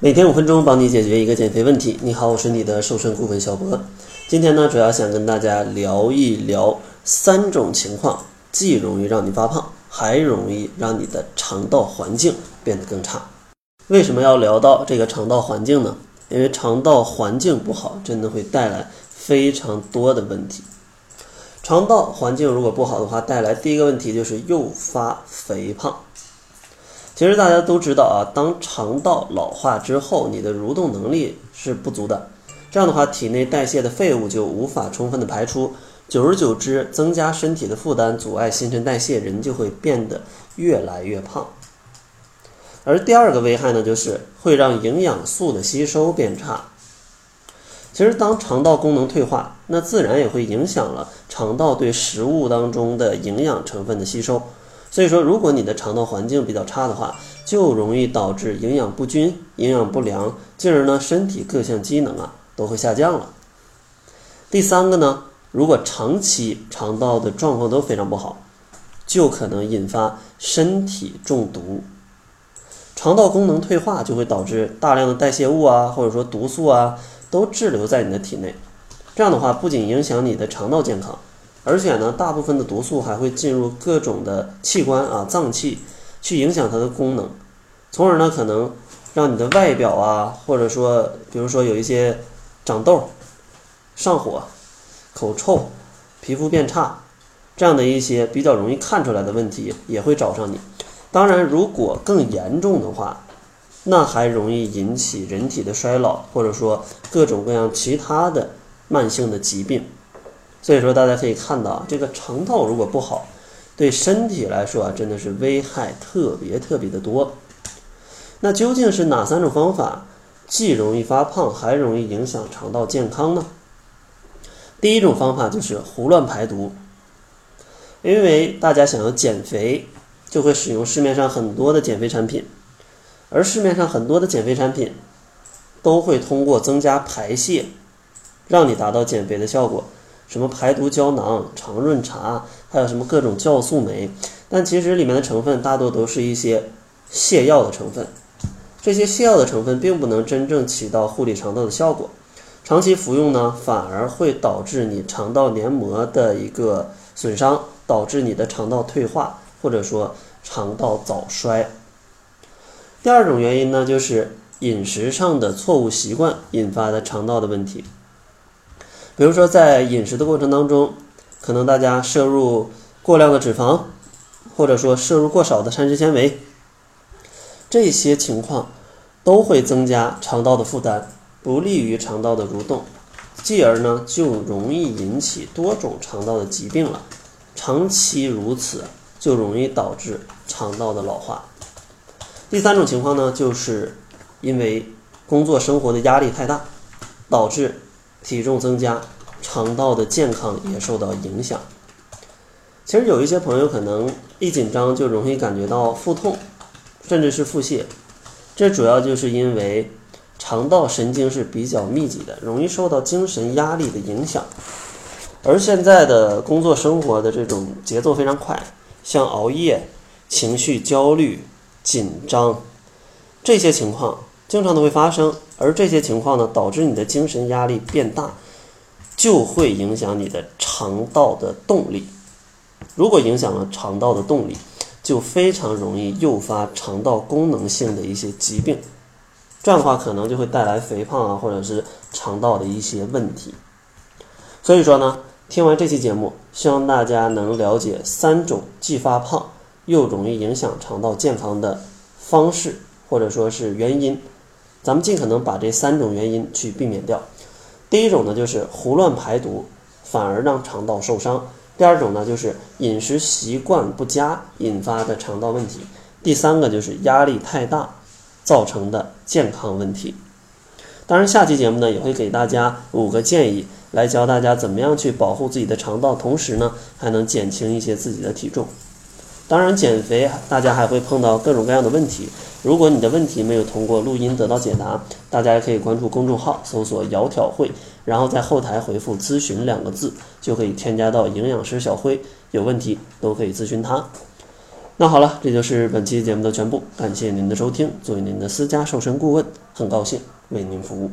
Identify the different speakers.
Speaker 1: 每天五分钟，帮你解决一个减肥问题。你好，我是你的瘦身顾问小博。今天呢，主要想跟大家聊一聊三种情况，既容易让你发胖，还容易让你的肠道环境变得更差。为什么要聊到这个肠道环境呢？因为肠道环境不好，真的会带来非常多的问题。肠道环境如果不好的话，带来第一个问题就是诱发肥胖。其实大家都知道啊，当肠道老化之后，你的蠕动能力是不足的，这样的话，体内代谢的废物就无法充分的排出，久而久之，增加身体的负担，阻碍新陈代谢，人就会变得越来越胖。而第二个危害呢，就是会让营养素的吸收变差。其实，当肠道功能退化，那自然也会影响了肠道对食物当中的营养成分的吸收。所以说，如果你的肠道环境比较差的话，就容易导致营养不均、营养不良，进而呢，身体各项机能啊都会下降了。第三个呢，如果长期肠道的状况都非常不好，就可能引发身体中毒。肠道功能退化就会导致大量的代谢物啊，或者说毒素啊，都滞留在你的体内。这样的话，不仅影响你的肠道健康。而且呢，大部分的毒素还会进入各种的器官啊、脏器，去影响它的功能，从而呢，可能让你的外表啊，或者说，比如说有一些长痘、上火、口臭、皮肤变差这样的一些比较容易看出来的问题，也会找上你。当然，如果更严重的话，那还容易引起人体的衰老，或者说各种各样其他的慢性的疾病。所以说，大家可以看到，这个肠道如果不好，对身体来说啊，真的是危害特别特别的多。那究竟是哪三种方法既容易发胖，还容易影响肠道健康呢？第一种方法就是胡乱排毒。因为大家想要减肥，就会使用市面上很多的减肥产品，而市面上很多的减肥产品都会通过增加排泄，让你达到减肥的效果。什么排毒胶囊、肠润茶，还有什么各种酵素酶，但其实里面的成分大多都是一些泻药的成分。这些泻药的成分并不能真正起到护理肠道的效果，长期服用呢，反而会导致你肠道黏膜的一个损伤，导致你的肠道退化，或者说肠道早衰。第二种原因呢，就是饮食上的错误习惯引发的肠道的问题。比如说，在饮食的过程当中，可能大家摄入过量的脂肪，或者说摄入过少的膳食纤维，这些情况都会增加肠道的负担，不利于肠道的蠕动，继而呢就容易引起多种肠道的疾病了。长期如此，就容易导致肠道的老化。第三种情况呢，就是因为工作生活的压力太大，导致。体重增加，肠道的健康也受到影响。其实有一些朋友可能一紧张就容易感觉到腹痛，甚至是腹泻，这主要就是因为肠道神经是比较密集的，容易受到精神压力的影响。而现在的工作生活的这种节奏非常快，像熬夜、情绪焦虑、紧张这些情况。经常都会发生，而这些情况呢，导致你的精神压力变大，就会影响你的肠道的动力。如果影响了肠道的动力，就非常容易诱发肠道功能性的一些疾病。这样的话，可能就会带来肥胖啊，或者是肠道的一些问题。所以说呢，听完这期节目，希望大家能了解三种既发胖又容易影响肠道健康的方式，或者说是原因。咱们尽可能把这三种原因去避免掉。第一种呢，就是胡乱排毒，反而让肠道受伤；第二种呢，就是饮食习惯不佳引发的肠道问题；第三个就是压力太大造成的健康问题。当然，下期节目呢，也会给大家五个建议，来教大家怎么样去保护自己的肠道，同时呢，还能减轻一些自己的体重。当然，减肥大家还会碰到各种各样的问题。如果你的问题没有通过录音得到解答，大家也可以关注公众号，搜索“窈窕会”，然后在后台回复“咨询”两个字，就可以添加到营养师小辉。有问题都可以咨询他。那好了，这就是本期节目的全部，感谢您的收听。作为您的私家瘦身顾问，很高兴为您服务。